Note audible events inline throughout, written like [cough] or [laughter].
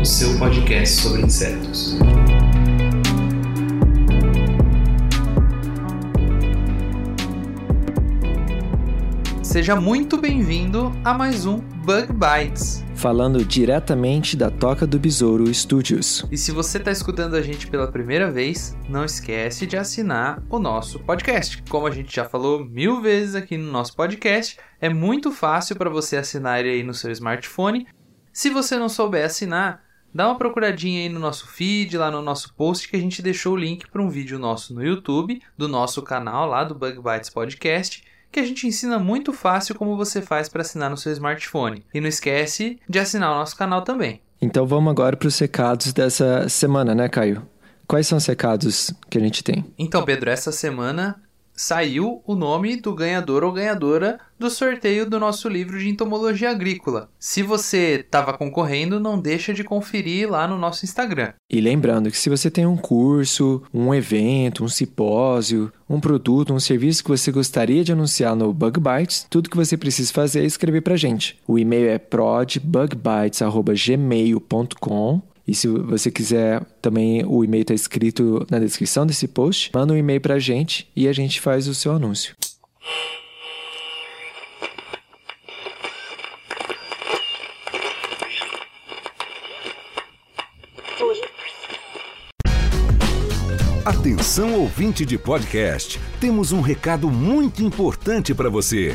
o seu podcast sobre insetos. Seja muito bem-vindo a mais um Bug Bites. falando diretamente da Toca do Besouro Studios. E se você está escutando a gente pela primeira vez, não esquece de assinar o nosso podcast. Como a gente já falou mil vezes aqui no nosso podcast, é muito fácil para você assinar ele aí no seu smartphone. Se você não souber assinar, dá uma procuradinha aí no nosso feed, lá no nosso post, que a gente deixou o link para um vídeo nosso no YouTube, do nosso canal lá do Bug Bites Podcast, que a gente ensina muito fácil como você faz para assinar no seu smartphone. E não esquece de assinar o nosso canal também. Então vamos agora para os recados dessa semana, né, Caio? Quais são os recados que a gente tem? Então, Pedro, essa semana saiu o nome do ganhador ou ganhadora do sorteio do nosso livro de entomologia agrícola. Se você estava concorrendo, não deixa de conferir lá no nosso Instagram. E lembrando que se você tem um curso, um evento, um simpósio, um produto, um serviço que você gostaria de anunciar no Bug Bites, tudo que você precisa fazer é escrever pra gente. O e-mail é prodbugbites@gmail.com e se você quiser também o e-mail está escrito na descrição desse post, manda um e-mail pra gente e a gente faz o seu anúncio. Atenção ouvinte de podcast, temos um recado muito importante para você.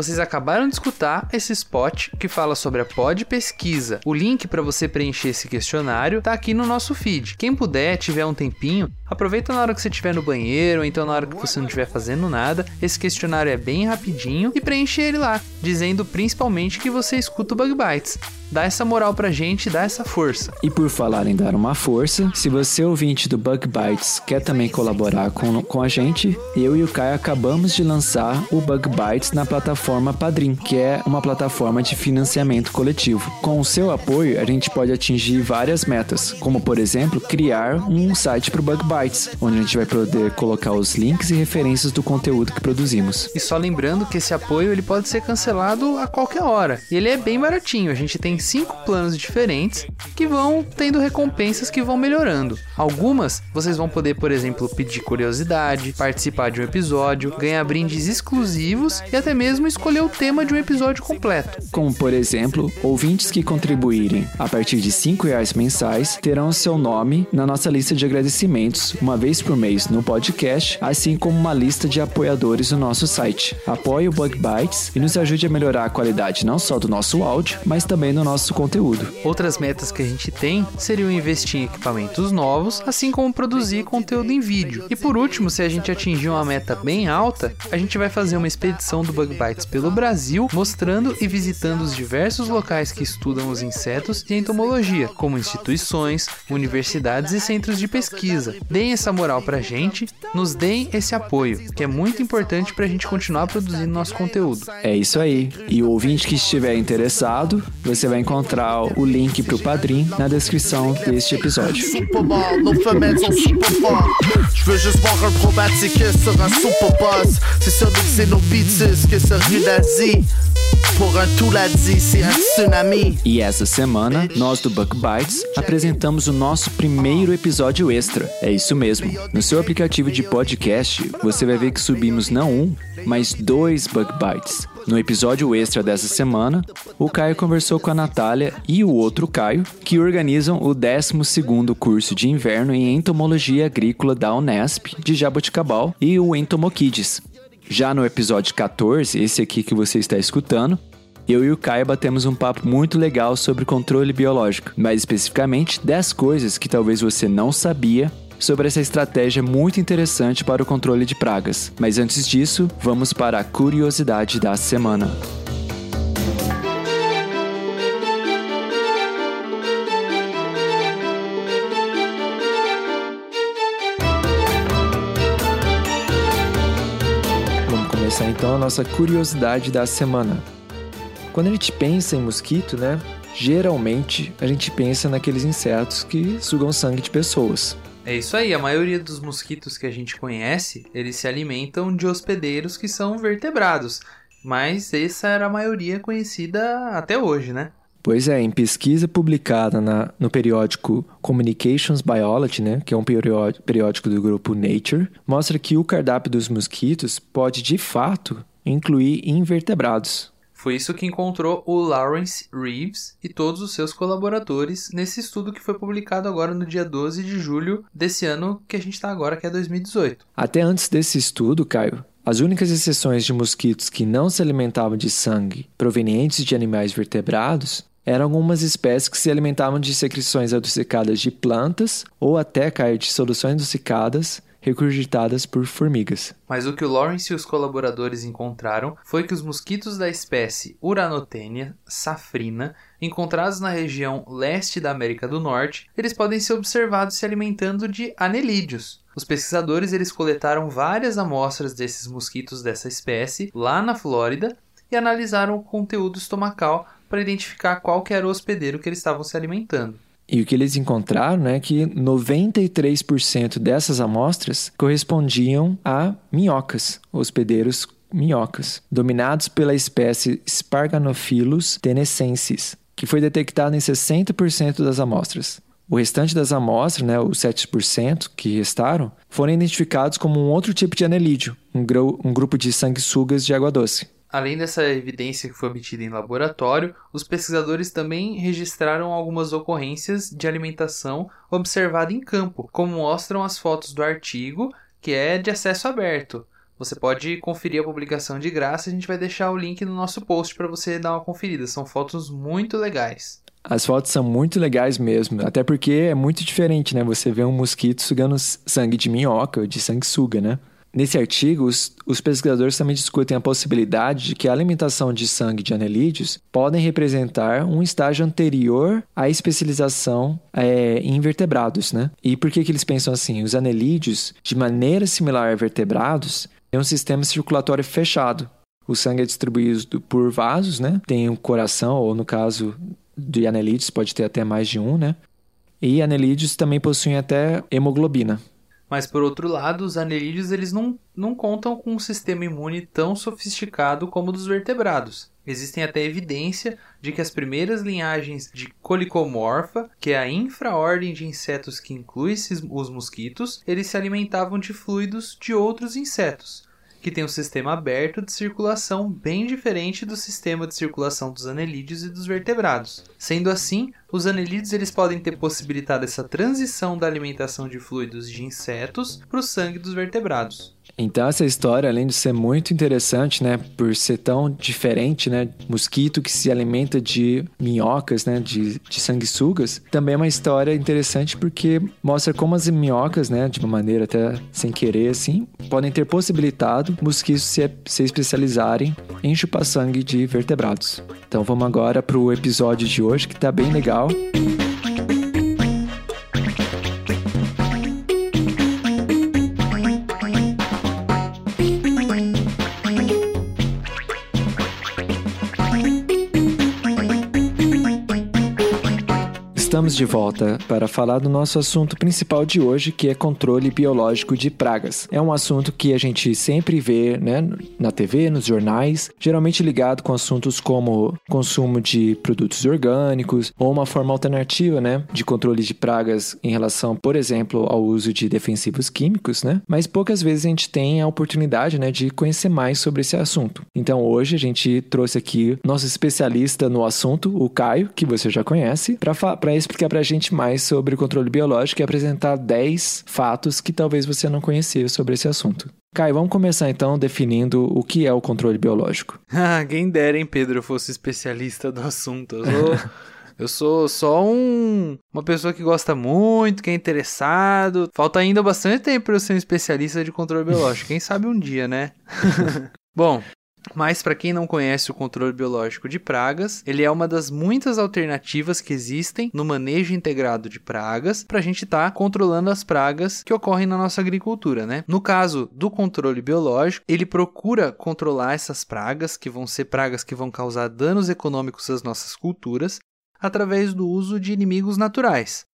Vocês acabaram de escutar esse spot que fala sobre a Pod Pesquisa. O link para você preencher esse questionário tá aqui no nosso feed. Quem puder, tiver um tempinho, aproveita na hora que você estiver no banheiro ou então na hora que você não estiver fazendo nada. Esse questionário é bem rapidinho e preenche ele lá, dizendo principalmente que você escuta o Bug Bites. Dá essa moral pra gente, dá essa força. E por falar em dar uma força, se você ouvinte do Bug Bites quer também colaborar com, com a gente, eu e o Caio acabamos de lançar o Bug Bites na plataforma Padrim, que é uma plataforma de financiamento coletivo. Com o seu apoio, a gente pode atingir várias metas, como por exemplo, criar um site para o Bug Bites, onde a gente vai poder colocar os links e referências do conteúdo que produzimos. E só lembrando que esse apoio ele pode ser cancelado a qualquer hora. E ele é bem baratinho. A gente tem cinco planos diferentes que vão tendo recompensas que vão melhorando. Algumas vocês vão poder, por exemplo, pedir curiosidade, participar de um episódio, ganhar brindes exclusivos e até mesmo escolher o tema de um episódio completo. Como, por exemplo, ouvintes que contribuírem a partir de 5 reais mensais terão seu nome na nossa lista de agradecimentos uma vez por mês no podcast, assim como uma lista de apoiadores no nosso site. Apoie o Bug Bites e nos ajude a melhorar a qualidade não só do nosso áudio, mas também no nosso conteúdo. Outras metas que a gente tem seriam investir em equipamentos novos, assim como produzir conteúdo em vídeo. E por último, se a gente atingir uma meta bem alta, a gente vai fazer uma expedição do Bug Bites pelo Brasil, mostrando e visitando os diversos locais que estudam os insetos e entomologia, como instituições, universidades e centros de pesquisa. Deem essa moral pra gente, nos deem esse apoio, que é muito importante pra gente continuar produzindo nosso conteúdo. É isso aí. E o ouvinte que estiver interessado, você vai encontrar o link pro Padrim na descrição deste episódio. C'est un tsunami. E essa semana, nós do Buck Bites apresentamos o nosso primeiro episódio extra. É isso mesmo. No seu aplicativo de podcast, você vai ver que subimos não um, mas dois Bug Bites. No episódio extra dessa semana, o Caio conversou com a Natália e o outro Caio, que organizam o 12º curso de inverno em Entomologia Agrícola da Unesp de Jaboticabal e o Entomokids. Já no episódio 14, esse aqui que você está escutando, eu e o Caio batemos um papo muito legal sobre controle biológico, mais especificamente 10 coisas que talvez você não sabia sobre essa estratégia muito interessante para o controle de pragas. Mas antes disso, vamos para a curiosidade da semana. Então a nossa curiosidade da semana. Quando a gente pensa em mosquito, né? Geralmente a gente pensa naqueles insetos que sugam sangue de pessoas. É isso aí, a maioria dos mosquitos que a gente conhece, eles se alimentam de hospedeiros que são vertebrados. Mas essa era a maioria conhecida até hoje, né? Pois é, em pesquisa publicada na, no periódico Communications Biology, né, que é um periódico, periódico do grupo Nature, mostra que o cardápio dos mosquitos pode de fato incluir invertebrados. Foi isso que encontrou o Lawrence Reeves e todos os seus colaboradores nesse estudo que foi publicado agora no dia 12 de julho desse ano que a gente está agora, que é 2018. Até antes desse estudo, Caio, as únicas exceções de mosquitos que não se alimentavam de sangue provenientes de animais vertebrados eram algumas espécies que se alimentavam de secreções adocicadas de plantas ou até cair de soluções adocicadas regurgitadas por formigas. Mas o que o Lawrence e os colaboradores encontraram foi que os mosquitos da espécie Uranotenia safrina, encontrados na região leste da América do Norte, eles podem ser observados se alimentando de anelídeos. Os pesquisadores eles coletaram várias amostras desses mosquitos dessa espécie lá na Flórida e analisaram o conteúdo estomacal para identificar qual que era o hospedeiro que eles estavam se alimentando. E o que eles encontraram é que 93% dessas amostras correspondiam a minhocas, hospedeiros minhocas, dominados pela espécie Sparganophilus tenescensis, que foi detectada em 60% das amostras. O restante das amostras, né, os 7% que restaram, foram identificados como um outro tipo de anelídeo, um, um grupo de sanguessugas de água doce. Além dessa evidência que foi obtida em laboratório, os pesquisadores também registraram algumas ocorrências de alimentação observada em campo, como mostram as fotos do artigo, que é de acesso aberto. Você pode conferir a publicação de graça, a gente vai deixar o link no nosso post para você dar uma conferida. São fotos muito legais. As fotos são muito legais mesmo, até porque é muito diferente, né? Você vê um mosquito sugando sangue de minhoca, de sanguessuga, né? Nesse artigo, os, os, pesquisadores também discutem a possibilidade de que a alimentação de sangue de anelídeos podem representar um estágio anterior à especialização é, em invertebrados, né? E por que, que eles pensam assim? Os anelídeos, de maneira similar a vertebrados, têm um sistema circulatório fechado. O sangue é distribuído por vasos, né? Tem um coração, ou no caso de anelídeos, pode ter até mais de um, né? E anelídeos também possuem até hemoglobina. Mas por outro lado, os anelídeos eles não, não contam com um sistema imune tão sofisticado como o dos vertebrados. Existem até evidência de que as primeiras linhagens de Colicomorpha, que é a infraordem de insetos que inclui os mosquitos, eles se alimentavam de fluidos de outros insetos, que tem um sistema aberto de circulação bem diferente do sistema de circulação dos anelídeos e dos vertebrados. Sendo assim, os anelídeos eles podem ter possibilitado essa transição da alimentação de fluidos de insetos para o sangue dos vertebrados. Então essa história, além de ser muito interessante, né, por ser tão diferente, né, mosquito que se alimenta de minhocas, né, de, de sanguessugas, também é uma história interessante porque mostra como as minhocas, né, de uma maneira até sem querer, assim, podem ter possibilitado mosquitos se, se especializarem em chupar sangue de vertebrados. Então vamos agora para o episódio de hoje que está bem legal. Estamos de volta para falar do nosso assunto principal de hoje, que é controle biológico de pragas. É um assunto que a gente sempre vê né, na TV, nos jornais, geralmente ligado com assuntos como consumo de produtos orgânicos ou uma forma alternativa né, de controle de pragas em relação, por exemplo, ao uso de defensivos químicos, né? Mas poucas vezes a gente tem a oportunidade né, de conhecer mais sobre esse assunto. Então hoje a gente trouxe aqui nosso especialista no assunto, o Caio, que você já conhece, para explicar para a gente mais sobre o controle biológico e apresentar 10 fatos que talvez você não conhecia sobre esse assunto. Caio, vamos começar então definindo o que é o controle biológico. [laughs] Ah, quem dera, hein, Pedro, eu fosse especialista do assunto. Eu sou, [laughs] eu sou só um, uma pessoa que gosta muito, que é interessado. Falta ainda bastante tempo para eu ser um especialista de controle biológico. Quem sabe um dia, né? [laughs] Bom, mas para quem não conhece o controle biológico de pragas, ele é uma das muitas alternativas que existem no manejo integrado de pragas para a gente estar tá controlando as pragas que ocorrem na nossa agricultura, né? No caso do controle biológico, ele procura controlar essas pragas, que vão ser pragas que vão causar danos econômicos às nossas culturas, através do uso de inimigos naturais.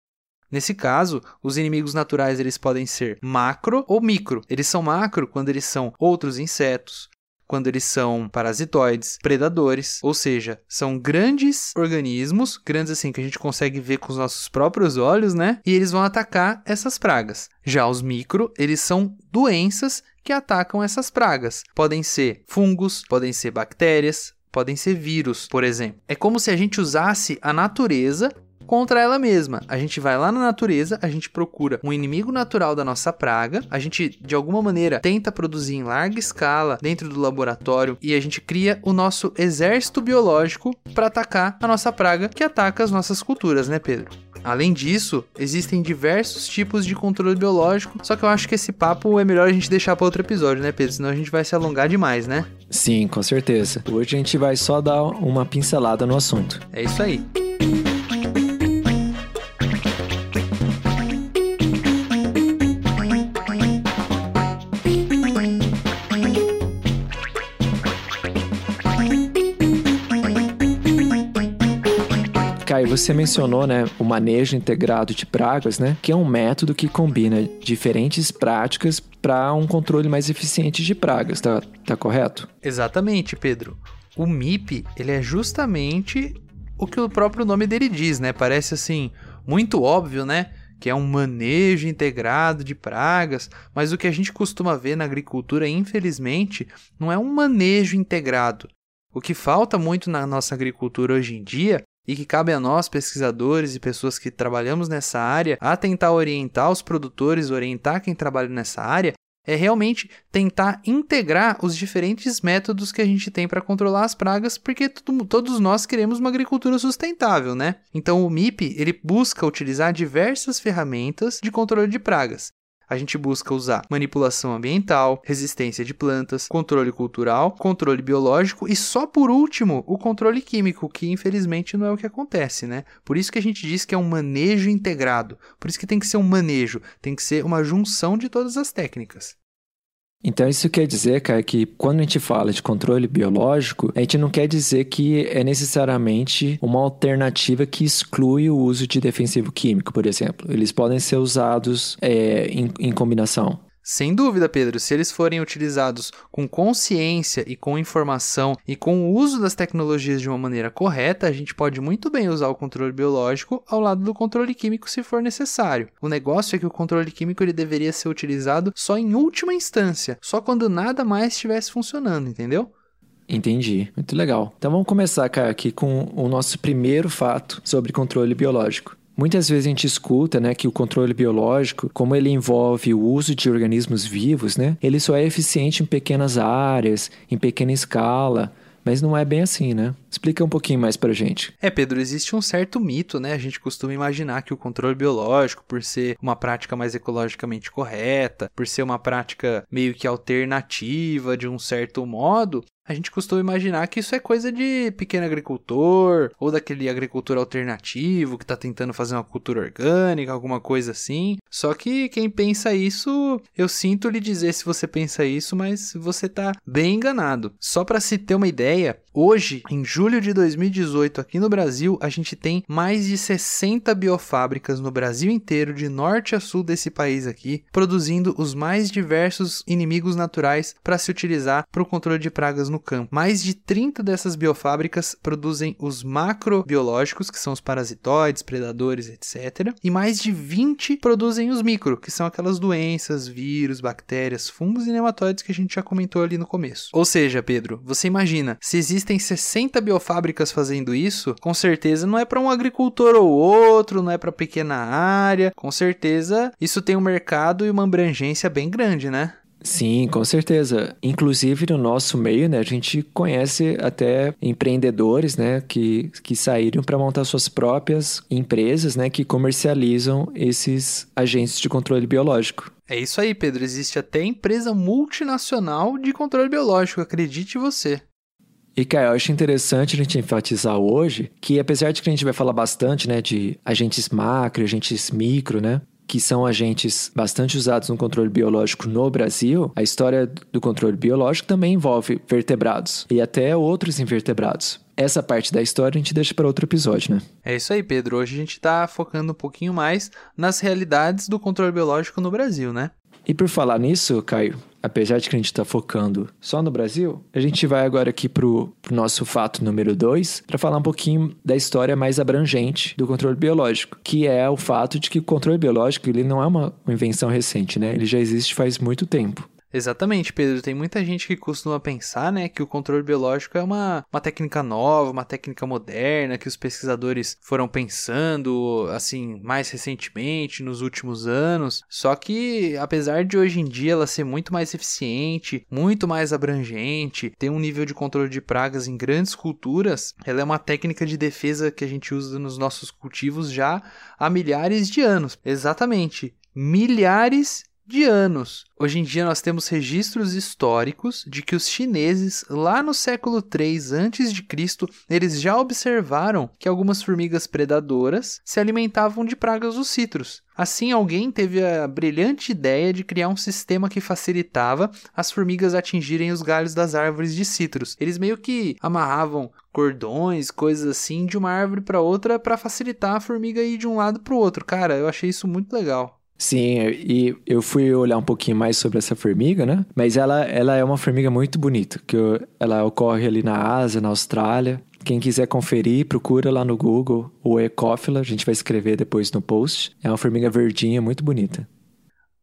Nesse caso, os inimigos naturais eles podem ser macro ou micro. Eles são macro quando eles são outros insetos, quando eles são parasitoides, predadores, ou seja, são grandes organismos, grandes assim que a gente consegue ver com os nossos próprios olhos, né? E eles vão atacar essas pragas. Já os micro, eles são doenças que atacam essas pragas. Podem ser fungos, podem ser bactérias, podem ser vírus, por exemplo. É como se a gente usasse a natureza contra ela mesma. A gente vai lá na natureza, a gente procura um inimigo natural da nossa praga, a gente de alguma maneira tenta produzir em larga escala dentro do laboratório e a gente cria o nosso exército biológico para atacar a nossa praga que ataca as nossas culturas, né, Pedro? Além disso, existem diversos tipos de controle biológico, só que eu acho que esse papo é melhor a gente deixar para outro episódio, né, Pedro? Senão a gente vai se alongar demais, né? Sim, com certeza. Hoje a gente vai só dar uma pincelada no assunto. É isso aí. Caio, você mencionou, né, o manejo integrado de pragas, né, que é um método que combina diferentes práticas para um controle mais eficiente de pragas, tá, tá correto? Exatamente, Pedro. O MIP, ele é justamente o que o próprio nome dele diz, né? Parece assim muito óbvio, né? que é um manejo integrado de pragas, mas o que a gente costuma ver na agricultura, infelizmente, não é um manejo integrado. O que falta muito na nossa agricultura hoje em dia e que cabe a nós, pesquisadores e pessoas que trabalhamos nessa área, a tentar orientar os produtores, orientar quem trabalha nessa área, é realmente tentar integrar os diferentes métodos que a gente tem para controlar as pragas, porque todos nós queremos uma agricultura sustentável, né? Então o MIP ele busca utilizar diversas ferramentas de controle de pragas. A gente busca usar manipulação ambiental, resistência de plantas, controle cultural, controle biológico e só por último o controle químico, que infelizmente não é o que acontece, né? Por isso que a gente diz que é um manejo integrado. Por isso que tem que ser um manejo, tem que ser uma junção de todas as técnicas. Então, isso quer dizer, cara, que quando a gente fala de controle biológico, a gente não quer dizer que é necessariamente uma alternativa que exclui o uso de defensivo químico, por exemplo. Eles podem ser usados é, em, em combinação. Sem dúvida, Pedro, se eles forem utilizados com consciência e com informação e com o uso das tecnologias de uma maneira correta, a gente pode muito bem usar o controle biológico ao lado do controle químico se for necessário. O negócio é que o controle químico ele deveria ser utilizado só em última instância, só quando nada mais estivesse funcionando, entendeu? Entendi, muito legal. Então vamos começar, cara, aqui com o nosso primeiro fato sobre controle biológico. Muitas vezes a gente escuta, né, que o controle biológico, como ele envolve o uso de organismos vivos, né, ele só é eficiente em pequenas áreas, em pequena escala, mas não é bem assim, né? Explica um pouquinho mais pra gente. É, Pedro, existe um certo mito, né? A gente costuma imaginar que o controle biológico, por ser uma prática mais ecologicamente correta, por ser uma prática meio que alternativa de um certo modo, a gente costuma imaginar que isso é coisa de pequeno agricultor ou daquele agricultor alternativo que está tentando fazer uma cultura orgânica, alguma coisa assim. Só que quem pensa isso, eu sinto lhe dizer se você pensa isso, mas você está bem enganado. Só para se ter uma ideia, hoje, em julho de 2018, aqui no Brasil, a gente tem mais de 60 biofábricas no Brasil inteiro, de norte a sul desse país aqui, produzindo os mais diversos inimigos naturais para se utilizar para o controle de pragas no campo. Mais de 30 dessas biofábricas produzem os macrobiológicos, que são os parasitoides, predadores, etc. E mais de 20 produzem os micro, que são aquelas doenças, vírus, bactérias, fungos e nematóides que a gente já comentou ali no começo. Ou seja, Pedro, você imagina, se existem 60 biofábricas fazendo isso, com certeza não é para um agricultor ou outro, não é para pequena área, com certeza isso tem um mercado e uma abrangência bem grande, né? Sim, com certeza. Inclusive no nosso meio, né, a gente conhece até empreendedores, né, que, que saíram para montar suas próprias empresas, né, que comercializam esses agentes de controle biológico. É isso aí, Pedro. Existe até empresa multinacional de controle biológico, acredite você. E, cara, eu acho interessante a gente enfatizar hoje que, apesar de que a gente vai falar bastante, né, de agentes macro, agentes micro, né, que são agentes bastante usados no controle biológico no Brasil, a história do controle biológico também envolve vertebrados e até outros invertebrados. Essa parte da história a gente deixa para outro episódio, né? É isso aí, Pedro. Hoje a gente está focando um pouquinho mais nas realidades do controle biológico no Brasil, né? E por falar nisso, Caio, apesar de que a gente está focando só no Brasil, a gente vai agora aqui pro, pro nosso fato número 2 para falar um pouquinho da história mais abrangente do controle biológico, que é o fato de que o controle biológico ele não é uma invenção recente, né? Ele já existe faz muito tempo. Exatamente, Pedro. Tem muita gente que costuma pensar, né, que o controle biológico é uma, uma técnica nova, uma técnica moderna, que os pesquisadores foram pensando, assim, mais recentemente, nos últimos anos. Só que, apesar de hoje em dia ela ser muito mais eficiente, muito mais abrangente, ter um nível de controle de pragas em grandes culturas, ela é uma técnica de defesa que a gente usa nos nossos cultivos já há milhares de anos. Exatamente. Milhares de anos. Hoje em dia nós temos registros históricos de que os chineses, lá no século 3 a.C., eles já observaram que algumas formigas predadoras se alimentavam de pragas dos citros. Assim, alguém teve a brilhante ideia de criar um sistema que facilitava as formigas atingirem os galhos das árvores de citros. Eles meio que amarravam cordões, coisas assim, de uma árvore para outra para facilitar a formiga ir de um lado para o outro. Cara, eu achei isso muito legal. Sim, e eu fui olhar um pouquinho mais sobre essa formiga, né? Mas ela, ela é uma formiga muito bonita, que ela ocorre ali na Ásia, na Austrália. Quem quiser conferir, procura lá no Google o Ecófila, a gente vai escrever depois no post. É uma formiga verdinha muito bonita.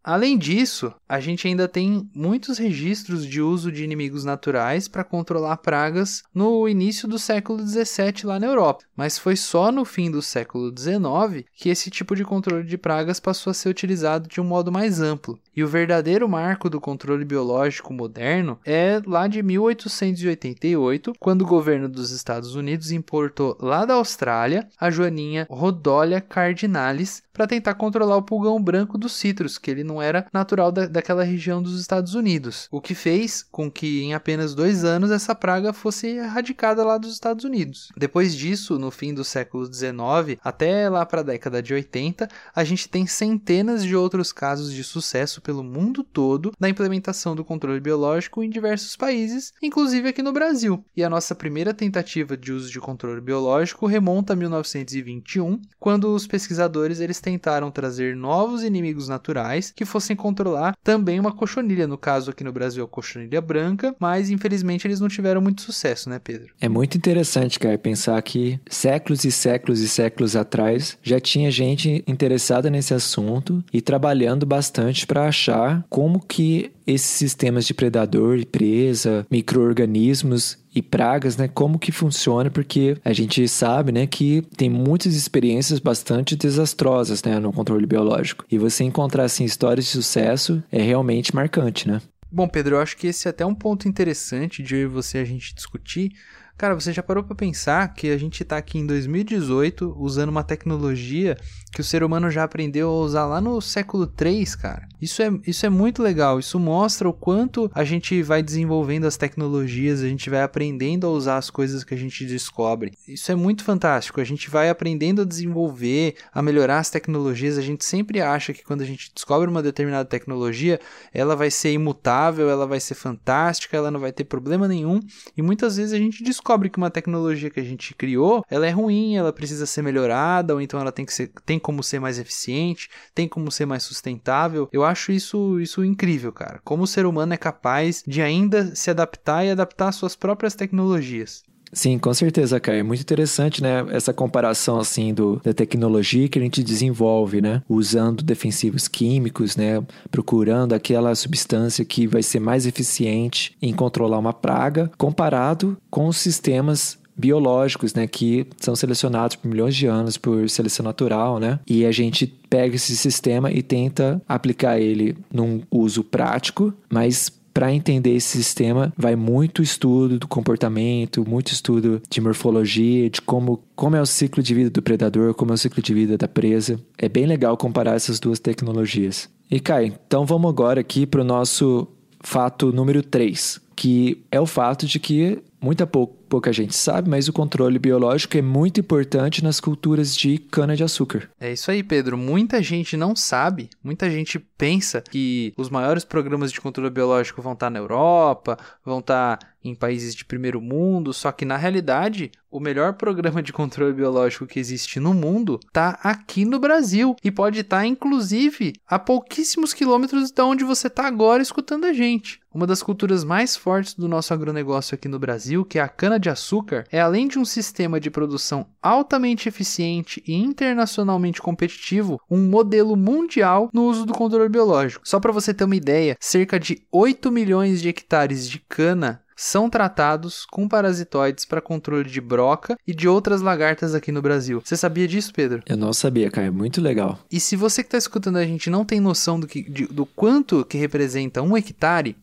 Além disso, a gente ainda tem muitos registros de uso de inimigos naturais para controlar pragas no início do século XVII lá na Europa, mas foi só no fim do século XIX que esse tipo de controle de pragas passou a ser utilizado de um modo mais amplo. E o verdadeiro marco do controle biológico moderno é lá de 1888, quando o governo dos Estados Unidos importou lá da Austrália a joaninha Rhodolia cardinalis para tentar controlar o pulgão branco dos citros, que ele não era natural da, daquela região dos Estados Unidos, o que fez com que em apenas dois anos essa praga fosse erradicada lá dos Estados Unidos. Depois disso, no fim do século XIX, até lá para a década de 80, a gente tem centenas de outros casos de sucesso pelo mundo todo da implementação do controle biológico em diversos países, inclusive aqui no Brasil. E a nossa primeira tentativa de uso de controle biológico remonta a 1921, quando os pesquisadores eles tentaram trazer novos inimigos naturais que fossem controlar também uma cochonilha, no caso aqui no Brasil a cochonilha branca, mas infelizmente eles não tiveram muito sucesso, né, Pedro? É muito interessante, cara, pensar que séculos e séculos e séculos atrás já tinha gente interessada nesse assunto e trabalhando bastante para achar como que esses sistemas de predador e presa, microorganismos e pragas, né? Como que funciona? Porque a gente sabe, né, que tem muitas experiências bastante desastrosas, né, no controle biológico. E você encontrar assim histórias de sucesso é realmente marcante, né? Bom, Pedro, eu acho que esse é até um ponto interessante de você a gente discutir, Cara, você já parou para pensar que a gente tá aqui em 2018 usando uma tecnologia que o ser humano já aprendeu a usar lá no século 3, cara? Isso é, isso é muito legal. Isso mostra o quanto a gente vai desenvolvendo as tecnologias, a gente vai aprendendo a usar as coisas que a gente descobre. Isso é muito fantástico. A gente vai aprendendo a desenvolver, a melhorar as tecnologias. A gente sempre acha que quando a gente descobre uma determinada tecnologia, ela vai ser imutável, ela vai ser fantástica, ela não vai ter problema nenhum. E muitas vezes a gente descobre que uma tecnologia que a gente criou, ela é ruim, ela precisa ser melhorada, ou então ela tem que ser, tem como ser mais eficiente, tem como ser mais sustentável. Eu acho isso isso incrível, cara. Como o ser humano é capaz de ainda se adaptar e adaptar suas próprias tecnologias. Sim, com certeza, Caio. É muito interessante, né? Essa comparação, assim, do, da tecnologia que a gente desenvolve, né? Usando defensivos químicos, né? Procurando aquela substância que vai ser mais eficiente em controlar uma praga, comparado com os sistemas biológicos, né, que são selecionados por milhões de anos por seleção natural, né? E a gente pega esse sistema e tenta aplicar ele num uso prático, mas para entender esse sistema, vai muito estudo do comportamento, muito estudo de morfologia, de como, como é o ciclo de vida do predador, como é o ciclo de vida da presa. É bem legal comparar essas duas tecnologias. E Kai, então vamos agora aqui para o nosso fato número 3, que é o fato de que muita pouco pouca gente sabe, mas o controle biológico é muito importante nas culturas de cana-de-açúcar. É isso aí, Pedro. Muita gente não sabe, muita gente pensa que os maiores programas de controle biológico vão estar na Europa, vão estar em países de primeiro mundo, só que na realidade o melhor programa de controle biológico que existe no mundo está aqui no Brasil e pode estar inclusive a pouquíssimos quilômetros de onde você está agora escutando a gente. Uma das culturas mais fortes do nosso agronegócio aqui no Brasil, que é a cana-de-açúcar, é além de um sistema de produção altamente eficiente e internacionalmente competitivo, um modelo mundial no uso do controle biológico. Só para você ter uma ideia, cerca de 8 milhões de hectares de cana são tratados com parasitoides para controle de broca e de outras lagartas aqui no Brasil. Você sabia disso, Pedro? Eu não sabia, cara. É muito legal. E se você que está escutando a gente não tem noção do, que, de, do quanto que representa um hectare,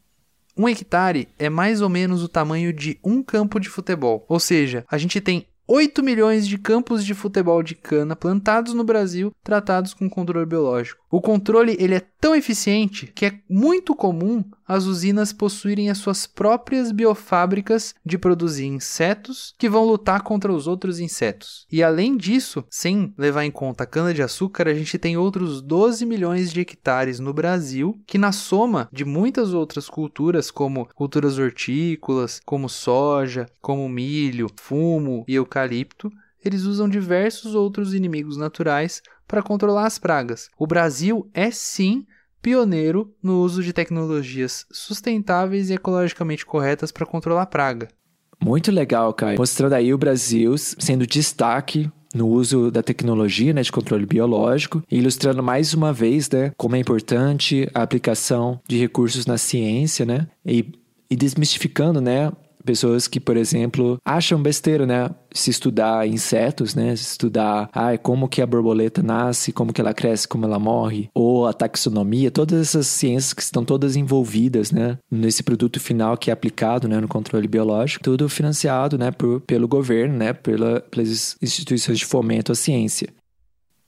um hectare é mais ou menos o tamanho de um campo de futebol. Ou seja, a gente tem 8 milhões de campos de futebol de cana plantados no Brasil, tratados com controle biológico. O controle ele é tão eficiente que é muito comum as usinas possuírem as suas próprias biofábricas de produzir insetos que vão lutar contra os outros insetos. E além disso, sem levar em conta a cana-de-açúcar, a gente tem outros 12 milhões de hectares no Brasil, que na soma de muitas outras culturas, como culturas hortícolas, como soja, como milho, fumo e eucalipto, eles usam diversos outros inimigos naturais para controlar as pragas. O Brasil é sim pioneiro no uso de tecnologias sustentáveis e ecologicamente corretas para controlar a praga. Muito legal, Caio. Mostrando aí o Brasil sendo destaque no uso da tecnologia né, de controle biológico ilustrando mais uma vez né, como é importante a aplicação de recursos na ciência né, e, e desmistificando né, Pessoas que, por exemplo, acham besteira, né? Se estudar insetos, né? Se estudar ah, como que a borboleta nasce, como que ela cresce, como ela morre, ou a taxonomia, todas essas ciências que estão todas envolvidas, né? Nesse produto final que é aplicado, né? No controle biológico, tudo financiado, né? Por, pelo governo, né? Pela, pelas instituições de fomento à ciência.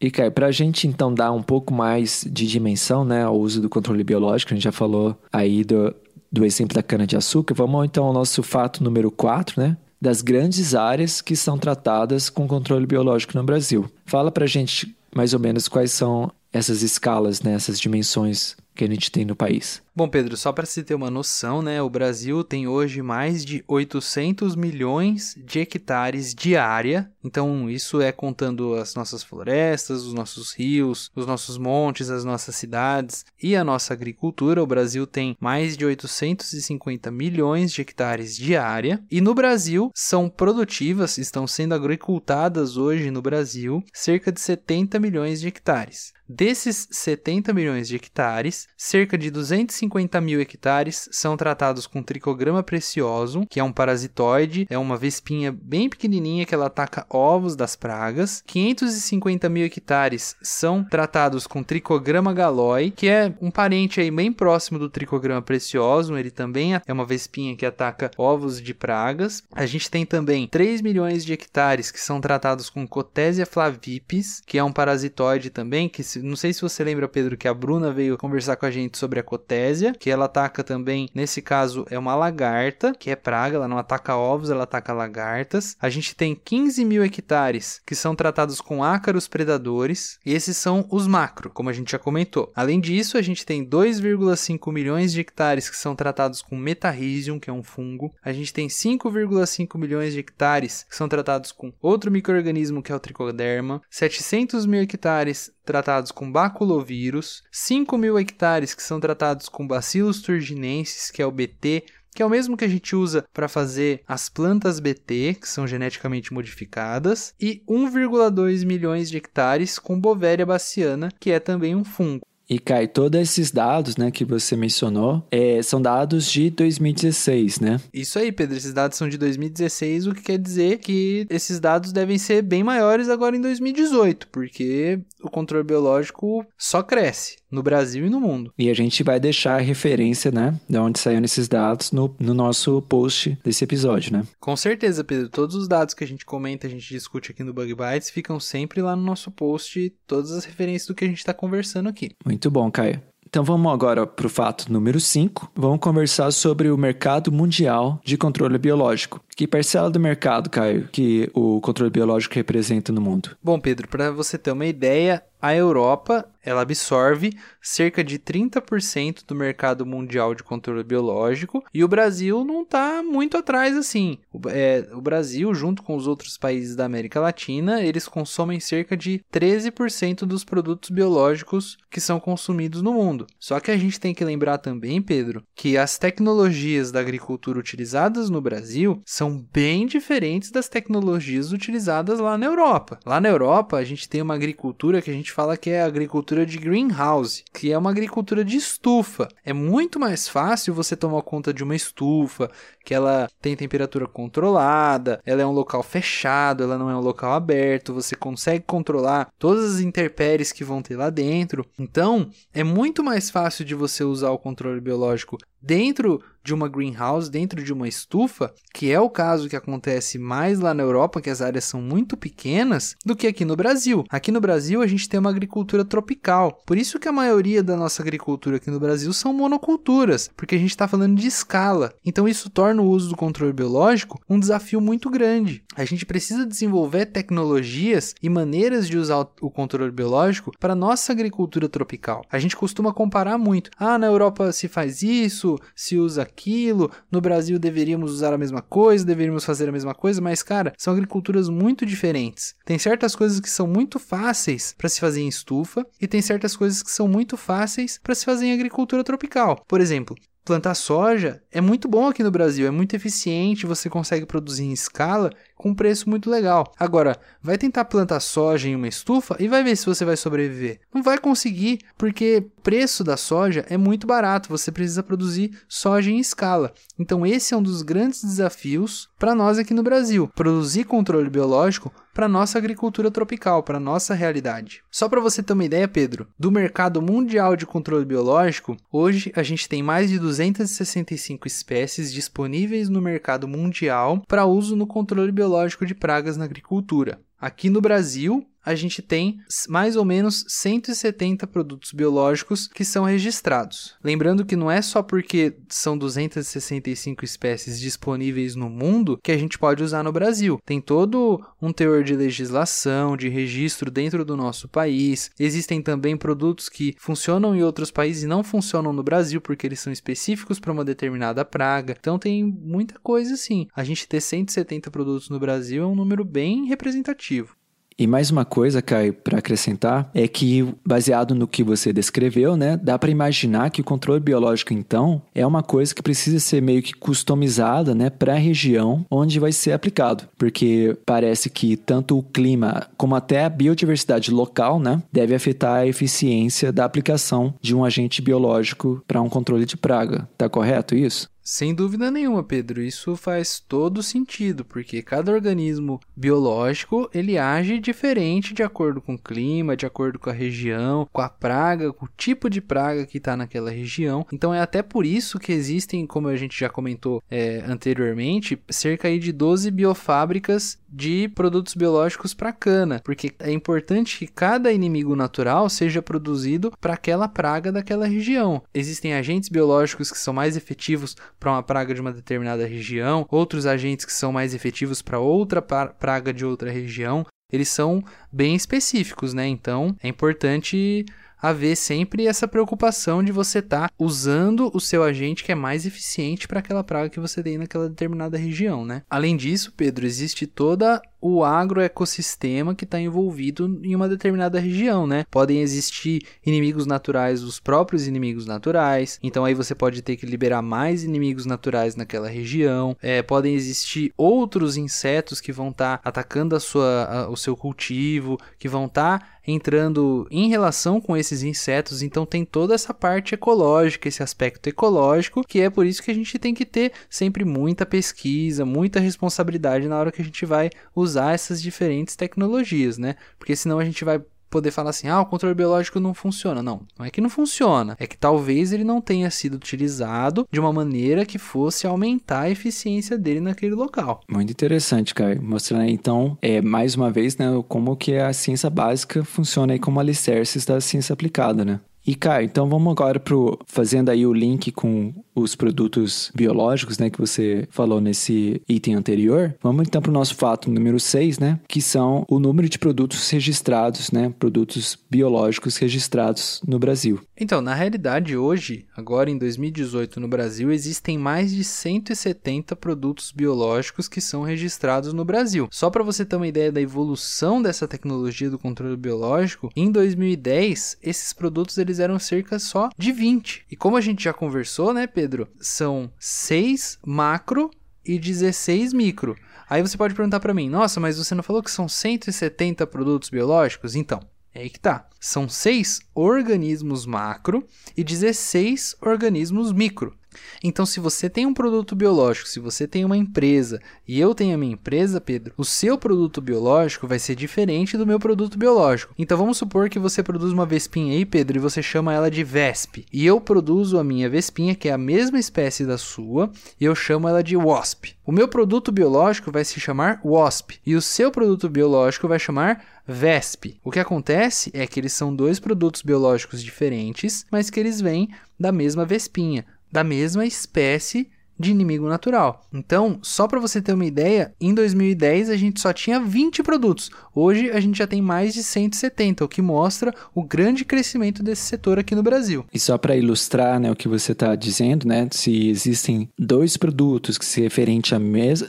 E, Caio, para a gente então dar um pouco mais de dimensão né, ao uso do controle biológico, a gente já falou aí do, do exemplo da cana-de-açúcar, vamos então ao nosso fato número 4, né? Das grandes áreas que são tratadas com controle biológico no Brasil. Fala para a gente mais ou menos quais são essas escalas, né, essas dimensões que a gente tem no país. Bom, Pedro, só para se ter uma noção, né, o Brasil tem hoje mais de 800 milhões de hectares de área. Então, isso é contando as nossas florestas, os nossos rios, os nossos montes, as nossas cidades e a nossa agricultura. O Brasil tem mais de 850 milhões de hectares de área. E no Brasil são produtivas, estão sendo agricultadas hoje no Brasil cerca de 70 milhões de hectares. Desses 70 milhões de hectares, cerca de 250 mil hectares são tratados com tricograma precioso, que é um parasitoide, é uma vespinha bem pequenininha que ela ataca ovos das pragas. 550 mil hectares são tratados com tricograma galói, que é um parente aí bem próximo do tricograma precioso, ele também é uma vespinha que ataca ovos de pragas. A gente tem também 3 milhões de hectares que são tratados com Cotésia flavipes, que é um parasitoide também, que não sei se você lembra, Pedro, que a Bruna veio conversar com a gente sobre a Cotésia, que ela ataca também, nesse caso, é uma lagarta, que é praga, ela não ataca ovos, ela ataca lagartas. A gente tem 15 mil hectares que são tratados com ácaros predadores, e esses são os macro, como a gente já comentou. Além disso, a gente tem 2,5 milhões de hectares que são tratados com Metarrhizium, que é um fungo. A gente tem 5,5 milhões de hectares que são tratados com outro microorganismo que é o tricoderma. 700 mil hectares tratados com baculovírus, 5 mil hectares que são tratados com bacilos turginenses, que é o BT, que é o mesmo que a gente usa para fazer as plantas BT, que são geneticamente modificadas, e 1,2 milhões de hectares com Bovéria baciana, que é também um fungo. E Kai, todos esses dados, né, que você mencionou, é, são dados de 2016, né? Isso aí, Pedro. Esses dados são de 2016, o que quer dizer que esses dados devem ser bem maiores agora em 2018, porque o controle biológico só cresce no Brasil e no mundo. E a gente vai deixar a referência, né, de onde saíram esses dados no, no nosso post desse episódio, né? Com certeza, Pedro. Todos os dados que a gente comenta, a gente discute aqui no Bug Bites, ficam sempre lá no nosso post, todas as referências do que a gente está conversando aqui. Muito bom, Caio. Então vamos agora para o fato número 5. Vamos conversar sobre o mercado mundial de controle biológico. Que parcela do mercado, Caio, que o controle biológico representa no mundo? Bom, Pedro, para você ter uma ideia, a Europa ela absorve cerca de 30% do mercado mundial de controle biológico e o Brasil não está muito atrás assim. O, é, o, Brasil, junto com os outros países da América Latina, eles consomem cerca de 13% dos produtos biológicos que são consumidos no mundo. Só que a gente tem que lembrar também, Pedro, que as tecnologias da agricultura utilizadas no Brasil são bem diferentes das tecnologias utilizadas lá na Europa. Lá na Europa, a gente tem uma agricultura que a gente fala que é agricultura de greenhouse, que é uma agricultura de estufa. É muito mais fácil você tomar conta de uma estufa, que ela tem temperatura controlada, ela é um local fechado, ela não é um local aberto, você consegue controlar todas as intempéries que vão ter lá dentro. Então, é muito mais fácil de você usar o controle biológico dentro de uma greenhouse, dentro de uma estufa, que é o caso que acontece mais lá na Europa, que as áreas são muito pequenas, do que aqui no Brasil. Aqui no Brasil a gente tem uma agricultura tropical. Por isso que a maioria da nossa agricultura aqui no Brasil são monoculturas, porque a gente está falando de escala. Então isso torna o uso do controle biológico um desafio muito grande. A gente precisa desenvolver tecnologias e maneiras de usar o controle biológico para nossa agricultura tropical. A gente costuma comparar muito. Ah, na Europa se faz isso, se usa aquilo, no Brasil deveríamos usar a mesma coisa, deveríamos fazer a mesma coisa, mas cara, são agriculturas muito diferentes. Tem certas coisas que são muito fáceis para se fazer em estufa e tem certas coisas que são muito fáceis para se fazer em agricultura tropical. Por exemplo, plantar soja é muito bom aqui no Brasil, é muito eficiente, você consegue produzir em escala com um preço muito legal. Agora, vai tentar plantar soja em uma estufa e vai ver se você vai sobreviver. Não vai conseguir, porque o preço da soja é muito barato, você precisa produzir soja em escala. Então, esse é um dos grandes desafios para nós aqui no Brasil, produzir controle biológico para nossa agricultura tropical, para nossa realidade. Só para você ter uma ideia, Pedro, do mercado mundial de controle biológico, hoje a gente tem mais de 265 espécies disponíveis no mercado mundial para uso no controle biológico de pragas na agricultura. Aqui no Brasil, a gente tem mais ou menos 170 produtos biológicos que são registrados. Lembrando que não é só porque são 265 espécies disponíveis no mundo que a gente pode usar no Brasil. Tem todo um teor de legislação, de registro dentro do nosso país. Existem também produtos que funcionam em outros países e não funcionam no Brasil porque eles são específicos para uma determinada praga. Então tem muita coisa assim. A gente ter 170 produtos no Brasil é um número bem representativo. E mais uma coisa, Caio, para acrescentar, é que, baseado no que você descreveu, né, dá para imaginar que o controle biológico, então, é uma coisa que precisa ser meio que customizada né, para a região onde vai ser aplicado. Porque parece que tanto o clima como até a biodiversidade local né, deve afetar a eficiência da aplicação de um agente biológico para um controle de praga. Tá correto isso? Sem dúvida nenhuma, Pedro, isso faz todo sentido, porque cada organismo biológico ele age diferente de acordo com o clima, de acordo com a região, com a praga, com o tipo de praga que está naquela região. Então é até por isso que existem, como a gente já comentou é, anteriormente, cerca de 12 biofábricas de produtos biológicos para cana, porque é importante que cada inimigo natural seja produzido para aquela praga daquela região. Existem agentes biológicos que são mais efetivos para uma praga de uma determinada região, outros agentes que são mais efetivos para outra praga de outra região. Eles são bem específicos, né? Então é importante haver sempre essa preocupação de você estar tá usando o seu agente que é mais eficiente para aquela praga que você tem naquela determinada região, né? Além disso, Pedro, existe toda o agroecossistema que está envolvido em uma determinada região, né? Podem existir inimigos naturais, os próprios inimigos naturais, então aí você pode ter que liberar mais inimigos naturais naquela região. É, podem existir outros insetos que vão estar tá atacando a sua, a, o seu cultivo, que vão estar tá entrando em relação com esses insetos, então tem toda essa parte ecológica, esse aspecto ecológico, que é por isso que a gente tem que ter sempre muita pesquisa, muita responsabilidade na hora que a gente vai usar essas diferentes tecnologias, né? Porque senão a gente vai poder falar assim: ah, o controle biológico não funciona. Não, não é que não funciona, é que talvez ele não tenha sido utilizado de uma maneira que fosse aumentar a eficiência dele naquele local. Muito interessante, Caio. Mostrando então, é, mais uma vez, né, como que a ciência básica funciona aí como alicerces da ciência aplicada, né? E, Caio, então vamos agora pro fazendo aí o link com os produtos biológicos, né, que você falou nesse item anterior. Vamos então para o nosso fato número 6, né, que são o número de produtos registrados, né, produtos biológicos registrados no Brasil. Então, na realidade, hoje, agora em 2018 no Brasil, existem mais de 170 produtos biológicos que são registrados no Brasil. Só para você ter uma ideia da evolução dessa tecnologia do controle biológico, em 2010, esses produtos eles eram cerca só de 20. E como a gente já conversou, né, Pedro? Pedro, são 6 macro e 16 micro. Aí você pode perguntar para mim, nossa, mas você não falou que são 170 produtos biológicos? Então, é aí que tá. São 6 organismos macro e 16 organismos micro. Então, se você tem um produto biológico, se você tem uma empresa e eu tenho a minha empresa, Pedro, o seu produto biológico vai ser diferente do meu produto biológico. Então, vamos supor que você produz uma vespinha aí, Pedro, e você chama ela de Vesp. E eu produzo a minha vespinha, que é a mesma espécie da sua, e eu chamo ela de Wasp. O meu produto biológico vai se chamar Wasp e o seu produto biológico vai chamar VESP. O que acontece é que eles são dois produtos biológicos diferentes, mas que eles vêm da mesma vespinha da mesma espécie de inimigo natural. Então, só para você ter uma ideia, em 2010 a gente só tinha 20 produtos. Hoje a gente já tem mais de 170, o que mostra o grande crescimento desse setor aqui no Brasil. E só para ilustrar, né, o que você está dizendo, né, se existem dois produtos que se referente a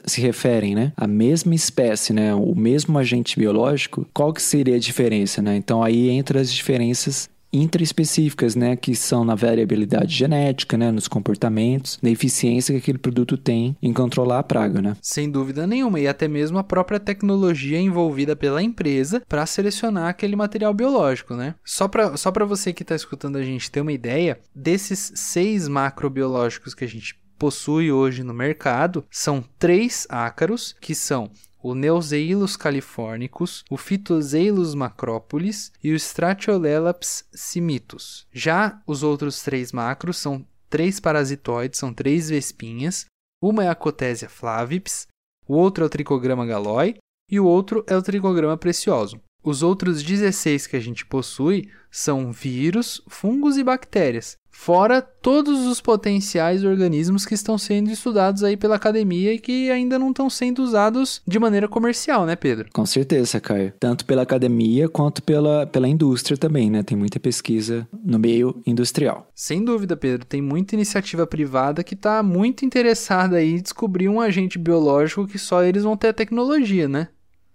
se referem, né, à mesma espécie, né, o mesmo agente biológico, qual que seria a diferença, né? Então aí entra as diferenças intraespecíficas, né, que são na variabilidade genética, né, nos comportamentos, na eficiência que aquele produto tem em controlar a praga, né? Sem dúvida nenhuma, e até mesmo a própria tecnologia envolvida pela empresa para selecionar aquele material biológico, né? Só para só você que está escutando a gente ter uma ideia, desses seis macrobiológicos que a gente possui hoje no mercado, são três ácaros, que são o Neuseilus californicus, o Phytoseilus macrópolis e o Stratiolelaps simitus. Já os outros três macros são três parasitoides, são três vespinhas. Uma é a Cotésia flavips, o outro é o Tricograma galoi e o outro é o Tricograma precioso. Os outros 16 que a gente possui são vírus, fungos e bactérias, fora todos os potenciais organismos que estão sendo estudados aí pela academia e que ainda não estão sendo usados de maneira comercial, né, Pedro? Com certeza, Caio. Tanto pela academia quanto pela, pela indústria também, né? Tem muita pesquisa no meio industrial. Sem dúvida, Pedro. Tem muita iniciativa privada que está muito interessada aí em descobrir um agente biológico que só eles vão ter a tecnologia, né?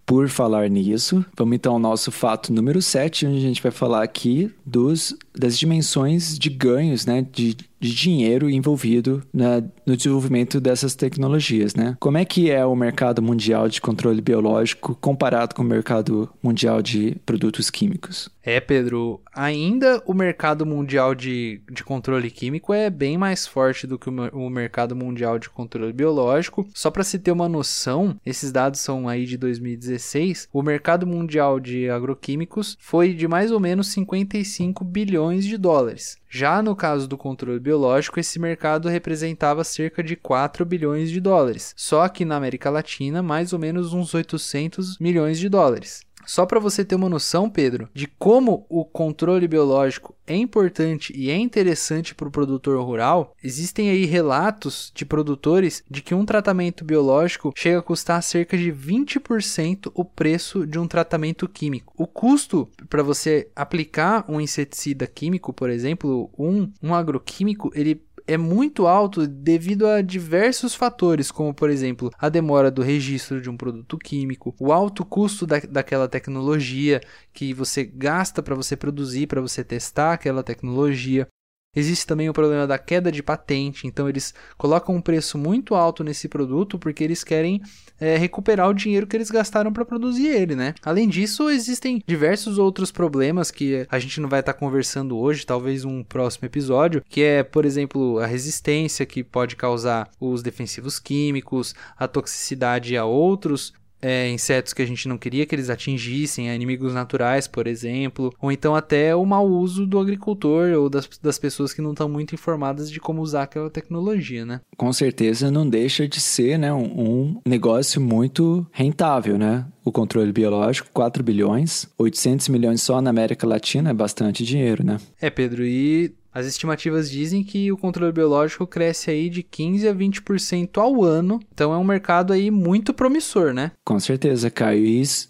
Por falar nisso, vamos então ao nosso fato número 7, onde a gente vai falar aqui dos, das dimensões de ganhos, né, de, de dinheiro envolvido no desenvolvimento dessas tecnologias, né? Como é que é o mercado mundial de controle biológico comparado com o mercado mundial de produtos químicos? É, Pedro, ainda o mercado mundial de, de controle químico é bem mais forte do que o, o mercado mundial de controle biológico. Só para se ter uma noção, esses dados são aí de 2016. O mercado mundial de agroquímicos foi de mais ou menos 55 bilhões de dólares. Já no caso do controle biológico, esse mercado representava cerca de 4 bilhões de dólares. Só que na América Latina, mais ou menos uns 800 milhões de dólares. Só para você ter uma noção, Pedro, de como o controle biológico é importante e é interessante para o produtor rural, existem aí relatos de produtores de que um tratamento biológico chega a custar cerca de 20% o preço de um tratamento químico. O custo para você aplicar um inseticida químico, por exemplo, um, um agroquímico, ele é muito alto devido a diversos fatores, como por exemplo a demora do registro de um produto químico, o alto custo da, daquela tecnologia que você gasta para você produzir, para você testar aquela tecnologia, Existe também o problema da queda de patente, então eles colocam um preço muito alto nesse produto porque eles querem é, recuperar o dinheiro que eles gastaram para produzir ele, né? Além disso, existem diversos outros problemas que a gente não vai estar tá conversando hoje, talvez um próximo episódio, que é, por exemplo, a resistência que pode causar os defensivos químicos, a toxicidade a outros é, insetos que a gente não queria que eles atingissem, inimigos naturais, por exemplo, ou então até o mau uso do agricultor ou das, das pessoas que não estão muito informadas de como usar aquela tecnologia, né? Com certeza não deixa de ser né, um, um negócio muito rentável, né? O controle biológico, 4 bilhões, 800 milhões só na América Latina é bastante dinheiro, né? É, Pedro, e as estimativas dizem que o controle biológico cresce aí de 15 a 20% ao ano. Então é um mercado aí muito promissor, né? Com certeza, Caio.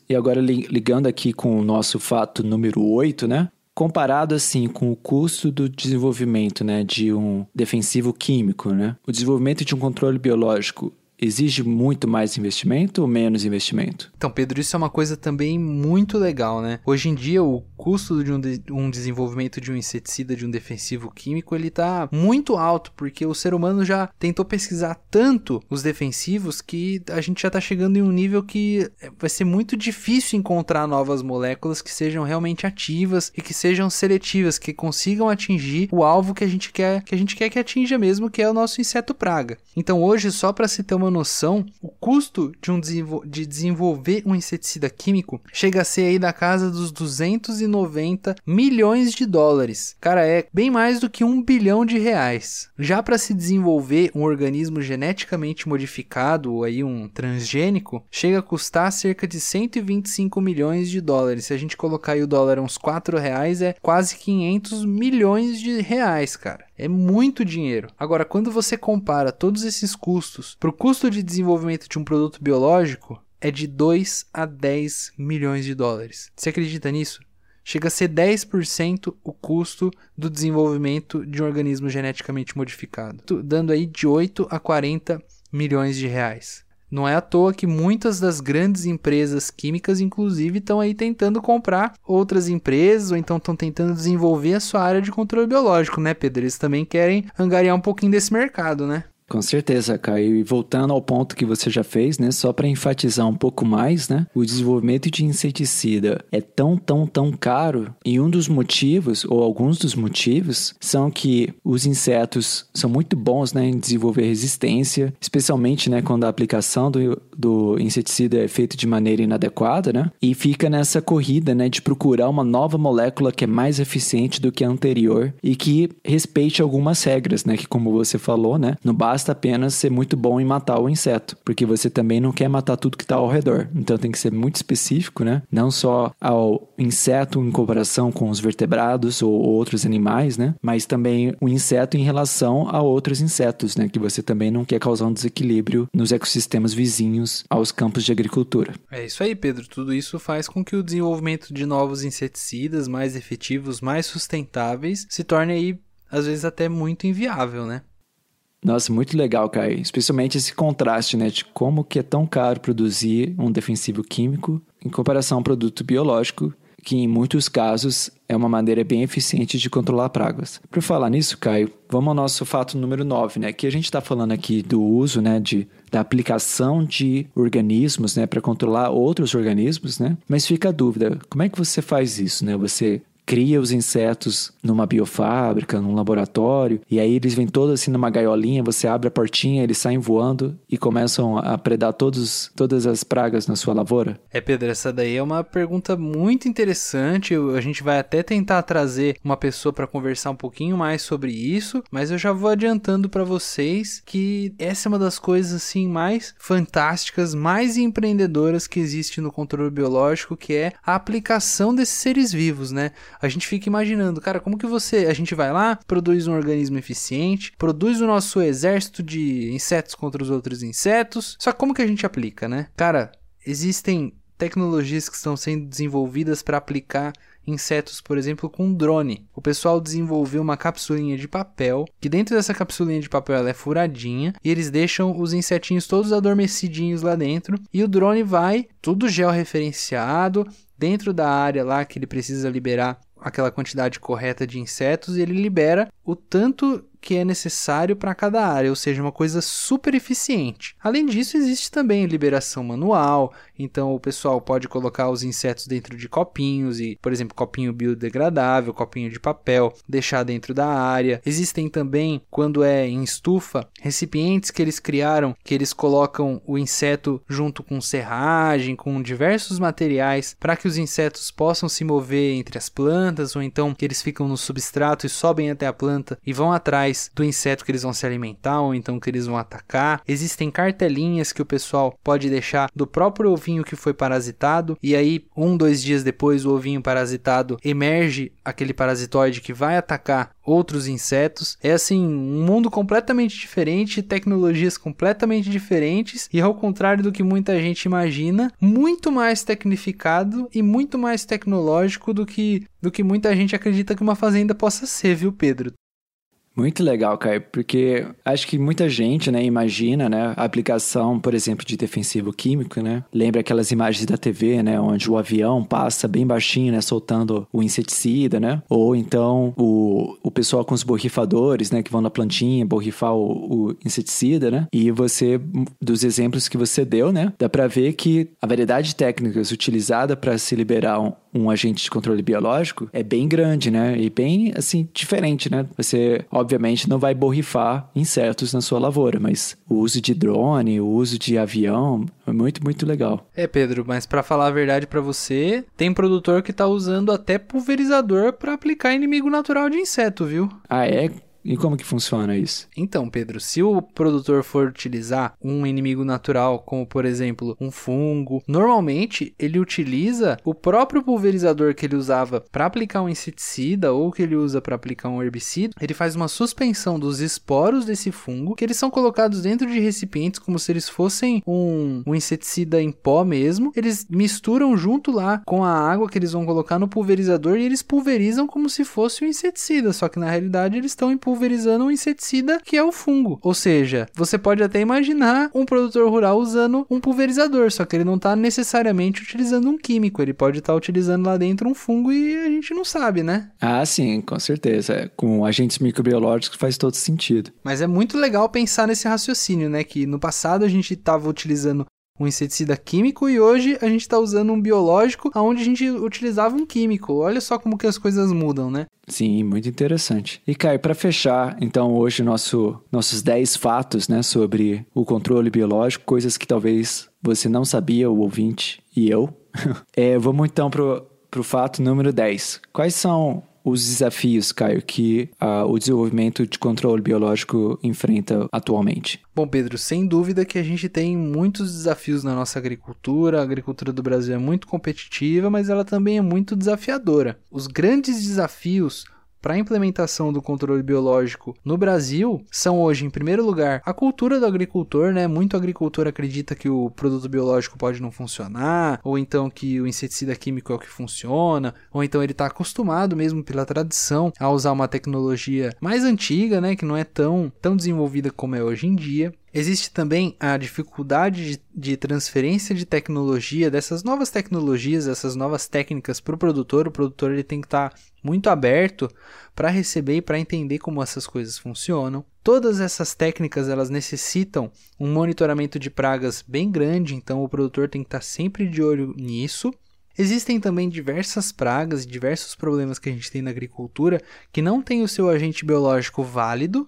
E agora ligando aqui com o nosso fato número 8, né? Comparado assim com o custo do desenvolvimento, né, de um defensivo químico, né? O desenvolvimento de um controle biológico exige muito mais investimento ou menos investimento? Então, Pedro, isso é uma coisa também muito legal, né? Hoje em dia, o custo de um, de um desenvolvimento de um inseticida, de um defensivo químico, ele tá muito alto, porque o ser humano já tentou pesquisar tanto os defensivos que a gente já tá chegando em um nível que vai ser muito difícil encontrar novas moléculas que sejam realmente ativas e que sejam seletivas, que consigam atingir o alvo que a gente quer que a gente quer que atinja mesmo, que é o nosso inseto praga. Então, hoje, só para se ter uma uma noção, o custo de, um desenvol de desenvolver um inseticida químico chega a ser aí da casa dos 290 milhões de dólares. Cara, é bem mais do que um bilhão de reais. Já para se desenvolver um organismo geneticamente modificado, ou aí um transgênico, chega a custar cerca de 125 milhões de dólares. Se a gente colocar aí o dólar uns 4 reais, é quase 500 milhões de reais, cara. É muito dinheiro. Agora, quando você compara todos esses custos para o custo de desenvolvimento de um produto biológico, é de 2 a 10 milhões de dólares. Você acredita nisso? Chega a ser 10% o custo do desenvolvimento de um organismo geneticamente modificado, dando aí de 8 a 40 milhões de reais. Não é à toa que muitas das grandes empresas químicas, inclusive, estão aí tentando comprar outras empresas ou então estão tentando desenvolver a sua área de controle biológico, né, Pedro? Eles também querem angariar um pouquinho desse mercado, né? Com certeza, Caio. E voltando ao ponto que você já fez, né? Só para enfatizar um pouco mais, né? O desenvolvimento de inseticida é tão, tão, tão caro. E um dos motivos, ou alguns dos motivos, são que os insetos são muito bons, né? Em desenvolver resistência, especialmente, né? Quando a aplicação do, do inseticida é feita de maneira inadequada, né? E fica nessa corrida, né? De procurar uma nova molécula que é mais eficiente do que a anterior e que respeite algumas regras, né? Que como você falou, né? No basta apenas ser muito bom em matar o inseto, porque você também não quer matar tudo que está ao redor. Então tem que ser muito específico, né? Não só ao inseto em comparação com os vertebrados ou outros animais, né? Mas também o inseto em relação a outros insetos, né? Que você também não quer causar um desequilíbrio nos ecossistemas vizinhos aos campos de agricultura. É isso aí, Pedro. Tudo isso faz com que o desenvolvimento de novos inseticidas mais efetivos, mais sustentáveis, se torne aí às vezes até muito inviável, né? Nossa, muito legal, Kai. Especialmente esse contraste, né? De como que é tão caro produzir um defensivo químico em comparação a um produto biológico que em muitos casos é uma maneira bem eficiente de controlar pragas. Para falar nisso, Caio, vamos ao nosso fato número 9, né? Que a gente está falando aqui do uso, né, de, da aplicação de organismos, né, para controlar outros organismos, né? Mas fica a dúvida, como é que você faz isso, né? Você cria os insetos numa biofábrica, num laboratório, e aí eles vêm todos assim numa gaiolinha, você abre a portinha, eles saem voando e começam a predar todos, todas as pragas na sua lavoura? É, Pedro, essa daí é uma pergunta muito interessante. A gente vai até tentar trazer uma pessoa para conversar um pouquinho mais sobre isso, mas eu já vou adiantando para vocês que essa é uma das coisas assim mais fantásticas, mais empreendedoras que existe no controle biológico, que é a aplicação desses seres vivos, né? A gente fica imaginando, cara, como que você. A gente vai lá, produz um organismo eficiente, produz o nosso exército de insetos contra os outros insetos. Só como que a gente aplica, né? Cara, existem tecnologias que estão sendo desenvolvidas para aplicar insetos, por exemplo, com drone. O pessoal desenvolveu uma capsulinha de papel, que dentro dessa capsulinha de papel ela é furadinha, e eles deixam os insetinhos todos adormecidinhos lá dentro, e o drone vai, tudo georreferenciado, dentro da área lá que ele precisa liberar aquela quantidade correta de insetos e ele libera o tanto que é necessário para cada área, ou seja, uma coisa super eficiente. Além disso, existe também liberação manual, então o pessoal pode colocar os insetos dentro de copinhos e, por exemplo, copinho biodegradável, copinho de papel, deixar dentro da área. Existem também, quando é em estufa, recipientes que eles criaram que eles colocam o inseto junto com serragem, com diversos materiais para que os insetos possam se mover entre as plantas ou então que eles ficam no substrato e sobem até a planta e vão atrás do inseto que eles vão se alimentar ou então que eles vão atacar. Existem cartelinhas que o pessoal pode deixar do próprio ovinho que foi parasitado, e aí, um, dois dias depois, o ovinho parasitado emerge aquele parasitoide que vai atacar outros insetos. É assim, um mundo completamente diferente, tecnologias completamente diferentes, e ao contrário do que muita gente imagina, muito mais tecnificado e muito mais tecnológico do que, do que muita gente acredita que uma fazenda possa ser, viu, Pedro? Muito legal, Caio, porque acho que muita gente, né, imagina, né, a aplicação, por exemplo, de defensivo químico, né? Lembra aquelas imagens da TV, né, onde o avião passa bem baixinho, né, soltando o inseticida, né? Ou então o, o pessoal com os borrifadores, né, que vão na plantinha borrifar o, o inseticida, né? E você, dos exemplos que você deu, né, dá para ver que a variedade de técnicas utilizada para se liberar um, um agente de controle biológico é bem grande, né? E bem, assim, diferente, né? Você, obviamente, não vai borrifar insetos na sua lavoura, mas o uso de drone, o uso de avião é muito, muito legal. É, Pedro, mas para falar a verdade para você, tem produtor que tá usando até pulverizador para aplicar inimigo natural de inseto, viu? Ah, é? E como que funciona isso? Então, Pedro, se o produtor for utilizar um inimigo natural, como por exemplo um fungo, normalmente ele utiliza o próprio pulverizador que ele usava para aplicar um inseticida ou que ele usa para aplicar um herbicida. Ele faz uma suspensão dos esporos desse fungo, que eles são colocados dentro de recipientes como se eles fossem um, um inseticida em pó mesmo. Eles misturam junto lá com a água que eles vão colocar no pulverizador e eles pulverizam como se fosse um inseticida, só que na realidade eles estão em pulverizador pulverizando um inseticida que é o fungo. Ou seja, você pode até imaginar um produtor rural usando um pulverizador, só que ele não está necessariamente utilizando um químico, ele pode estar tá utilizando lá dentro um fungo e a gente não sabe, né? Ah, sim, com certeza. Com agentes microbiológicos faz todo sentido. Mas é muito legal pensar nesse raciocínio, né? Que no passado a gente estava utilizando um inseticida químico e hoje a gente está usando um biológico onde a gente utilizava um químico. Olha só como que as coisas mudam, né? Sim, muito interessante. E Caio, para fechar, então hoje nosso, nossos 10 fatos, né, sobre o controle biológico, coisas que talvez você não sabia, o ouvinte e eu. [laughs] é, vamos então pro, pro fato número 10. Quais são os desafios, Caio, que uh, o desenvolvimento de controle biológico enfrenta atualmente? Bom, Pedro, sem dúvida que a gente tem muitos desafios na nossa agricultura. A agricultura do Brasil é muito competitiva, mas ela também é muito desafiadora. Os grandes desafios para a implementação do controle biológico no Brasil são hoje, em primeiro lugar, a cultura do agricultor, né? Muito agricultor acredita que o produto biológico pode não funcionar, ou então que o inseticida químico é o que funciona, ou então ele está acostumado mesmo pela tradição a usar uma tecnologia mais antiga, né? Que não é tão, tão desenvolvida como é hoje em dia. Existe também a dificuldade de, de, transferência de tecnologia, dessas novas tecnologias, essas novas técnicas para o produtor. O produtor ele tem que estar tá muito aberto para receber e para entender como essas coisas funcionam. Todas essas técnicas elas necessitam um monitoramento de pragas bem grande, então o produtor tem que estar tá sempre de olho nisso. Existem também diversas pragas e diversos problemas que a gente tem na agricultura que não tem o seu agente biológico válido,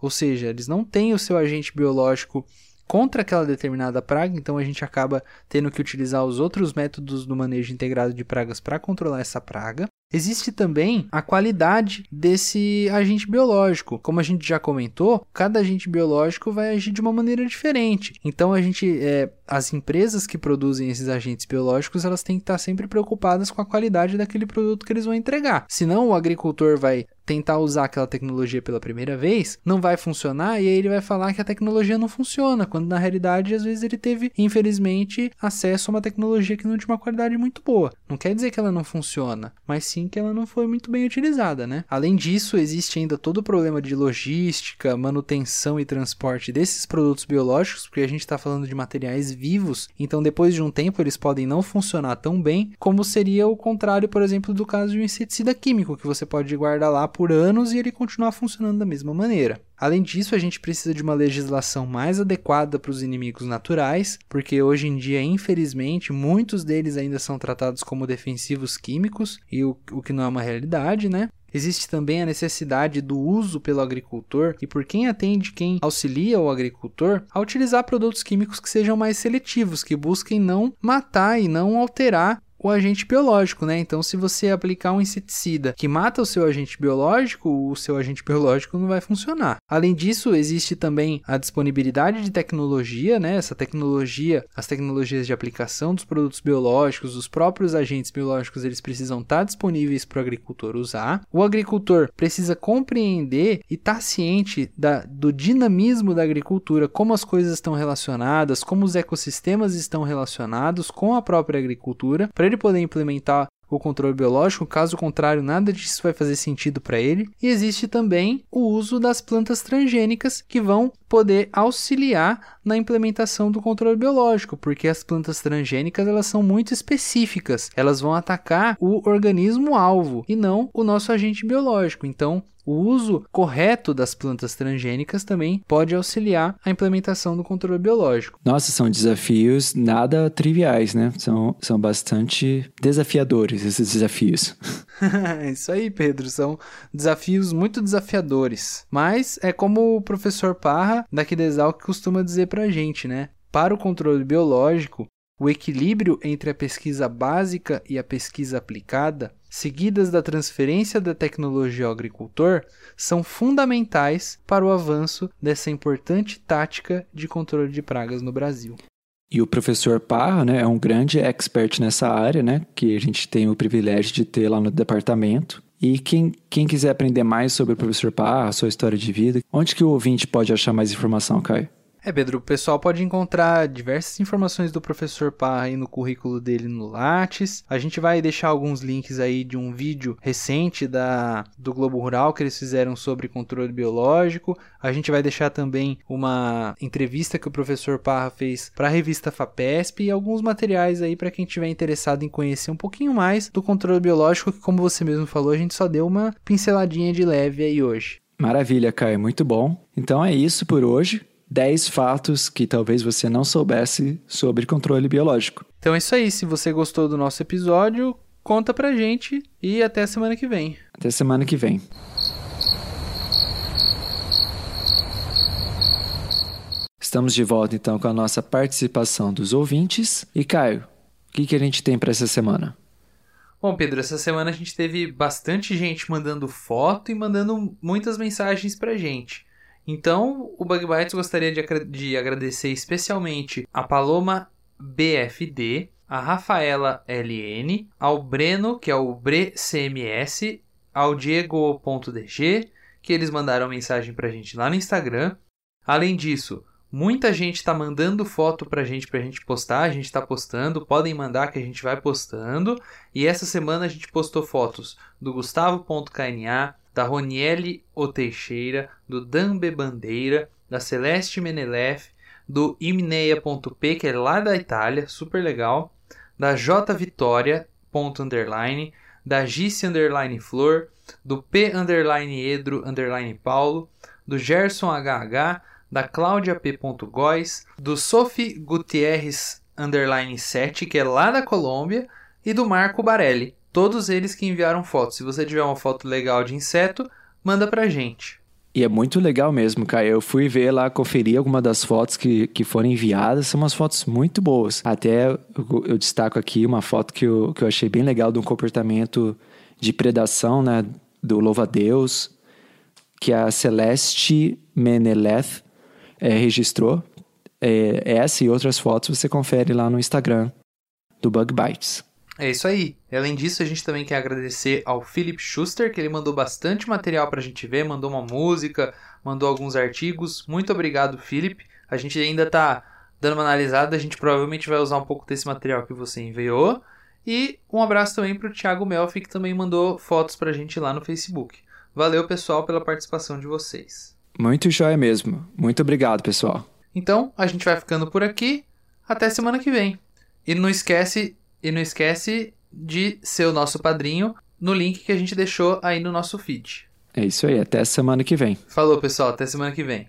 ou seja, eles não têm o seu agente biológico contra aquela determinada praga, então a gente acaba tendo que utilizar os outros métodos do manejo integrado de pragas para controlar essa praga. Existe também a qualidade desse agente biológico. Como a gente já comentou, cada agente biológico vai agir de uma maneira diferente. Então a gente, é, as empresas que produzem esses agentes biológicos, elas têm que estar sempre preocupadas com a qualidade daquele produto que eles vão entregar. Senão o agricultor vai tentar usar aquela tecnologia pela primeira vez, não vai funcionar e aí ele vai falar que a tecnologia não funciona, quando na realidade às vezes ele teve, infelizmente, acesso a uma tecnologia que não tinha uma qualidade muito boa. Não quer dizer que ela não funciona, mas sim que ela não foi muito bem utilizada, né? Além disso, existe ainda todo o problema de logística, manutenção e transporte desses produtos biológicos, porque a gente está falando de materiais vivos, então depois de um tempo eles podem não funcionar tão bem como seria o contrário, por exemplo, do caso de um inseticida químico, que você pode guardar lá por anos e ele continuar funcionando da mesma maneira. Além disso, a gente precisa de uma legislação mais adequada para os inimigos naturais, porque hoje em dia, infelizmente, muitos deles ainda são tratados como defensivos químicos, e o, o que não é uma realidade, né? Existe também a necessidade do uso pelo agricultor e por quem atende quem auxilia o agricultor a utilizar produtos químicos que sejam mais seletivos, que busquem não matar e não alterar o agente biológico, né? Então, se você aplicar um inseticida que mata o seu agente biológico, o seu agente biológico não vai funcionar. Além disso, existe também a disponibilidade de tecnologia, né? Essa tecnologia, as tecnologias de aplicação dos produtos biológicos, os próprios agentes biológicos, eles precisam estar disponíveis para o agricultor usar. O agricultor precisa compreender e estar tá ciente da, do dinamismo da agricultura, como as coisas estão relacionadas, como os ecossistemas estão relacionados com a própria agricultura, para ele poder implementar o controle biológico, caso contrário, nada disso vai fazer sentido para ele. E existe também o uso das plantas transgênicas que vão poder auxiliar na implementação do controle biológico, porque as plantas transgênicas elas são muito específicas. Elas vão atacar o organismo alvo e não o nosso agente biológico. Então, o uso correto das plantas transgênicas também pode auxiliar a implementação do controle biológico. Nossa, são desafios nada triviais, né? São, são bastante desafiadores esses desafios. [laughs] Isso aí, Pedro. São desafios muito desafiadores. Mas é como o professor Parra, daqui da Exalc, costuma dizer pra gente, né? Para o controle biológico, o equilíbrio entre a pesquisa básica e a pesquisa aplicada seguidas da transferência da tecnologia ao agricultor, são fundamentais para o avanço dessa importante tática de controle de pragas no Brasil. E o professor Parra né, é um grande expert nessa área, né, que a gente tem o privilégio de ter lá no departamento. E quem, quem quiser aprender mais sobre o professor Parra, sua história de vida, onde que o ouvinte pode achar mais informação, Caio? É, Pedro, o pessoal pode encontrar diversas informações do professor Parra aí no currículo dele no Lattes. A gente vai deixar alguns links aí de um vídeo recente da, do Globo Rural que eles fizeram sobre controle biológico. A gente vai deixar também uma entrevista que o professor Parra fez para a revista FAPESP e alguns materiais aí para quem tiver interessado em conhecer um pouquinho mais do controle biológico, que como você mesmo falou, a gente só deu uma pinceladinha de leve aí hoje. Maravilha, Caio, muito bom. Então é isso por hoje. 10 fatos que talvez você não soubesse sobre controle biológico. Então é isso aí. Se você gostou do nosso episódio, conta pra gente e até semana que vem. Até semana que vem. Estamos de volta então com a nossa participação dos ouvintes. E Caio, o que, que a gente tem para essa semana? Bom, Pedro, essa semana a gente teve bastante gente mandando foto e mandando muitas mensagens pra gente. Então, o Bug Bites gostaria de, de agradecer especialmente a Paloma BFD, a Rafaela LN, ao Breno, que é o BreCMS, ao Diego.dg, que eles mandaram mensagem pra gente lá no Instagram. Além disso, muita gente está mandando foto pra gente pra gente postar, a gente está postando, podem mandar que a gente vai postando. E essa semana a gente postou fotos do Gustavo.kna, da Roniele O Teixeira, do Dambe Bandeira, da Celeste Menelef, do Imneia.p, que é lá da Itália, super legal, da J Vitória, ponto underline, da Gice underline Flor, do P underline Edro underline Paulo, do Gerson HH, da Cláudia. Góes, do Sophie Gutierrez underline 7, que é lá da Colômbia, e do Marco Barelli. Todos eles que enviaram fotos. Se você tiver uma foto legal de inseto, manda pra gente. E é muito legal mesmo, cara. Eu fui ver lá, conferir algumas das fotos que, que foram enviadas. São umas fotos muito boas. Até eu, eu destaco aqui uma foto que eu, que eu achei bem legal de um comportamento de predação, né? Do louva-a-Deus, que a Celeste Meneleth é, registrou. É, essa e outras fotos você confere lá no Instagram do Bug Bites. É isso aí. Além disso, a gente também quer agradecer ao Philip Schuster, que ele mandou bastante material pra gente ver, mandou uma música, mandou alguns artigos. Muito obrigado, Philip. A gente ainda tá dando uma analisada, a gente provavelmente vai usar um pouco desse material que você enviou. E um abraço também pro Thiago Melfi, que também mandou fotos pra gente lá no Facebook. Valeu, pessoal, pela participação de vocês. Muito jóia mesmo. Muito obrigado, pessoal. Então, a gente vai ficando por aqui. Até semana que vem. E não esquece e não esquece de ser o nosso padrinho no link que a gente deixou aí no nosso feed. É isso aí, até semana que vem. Falou, pessoal, até semana que vem.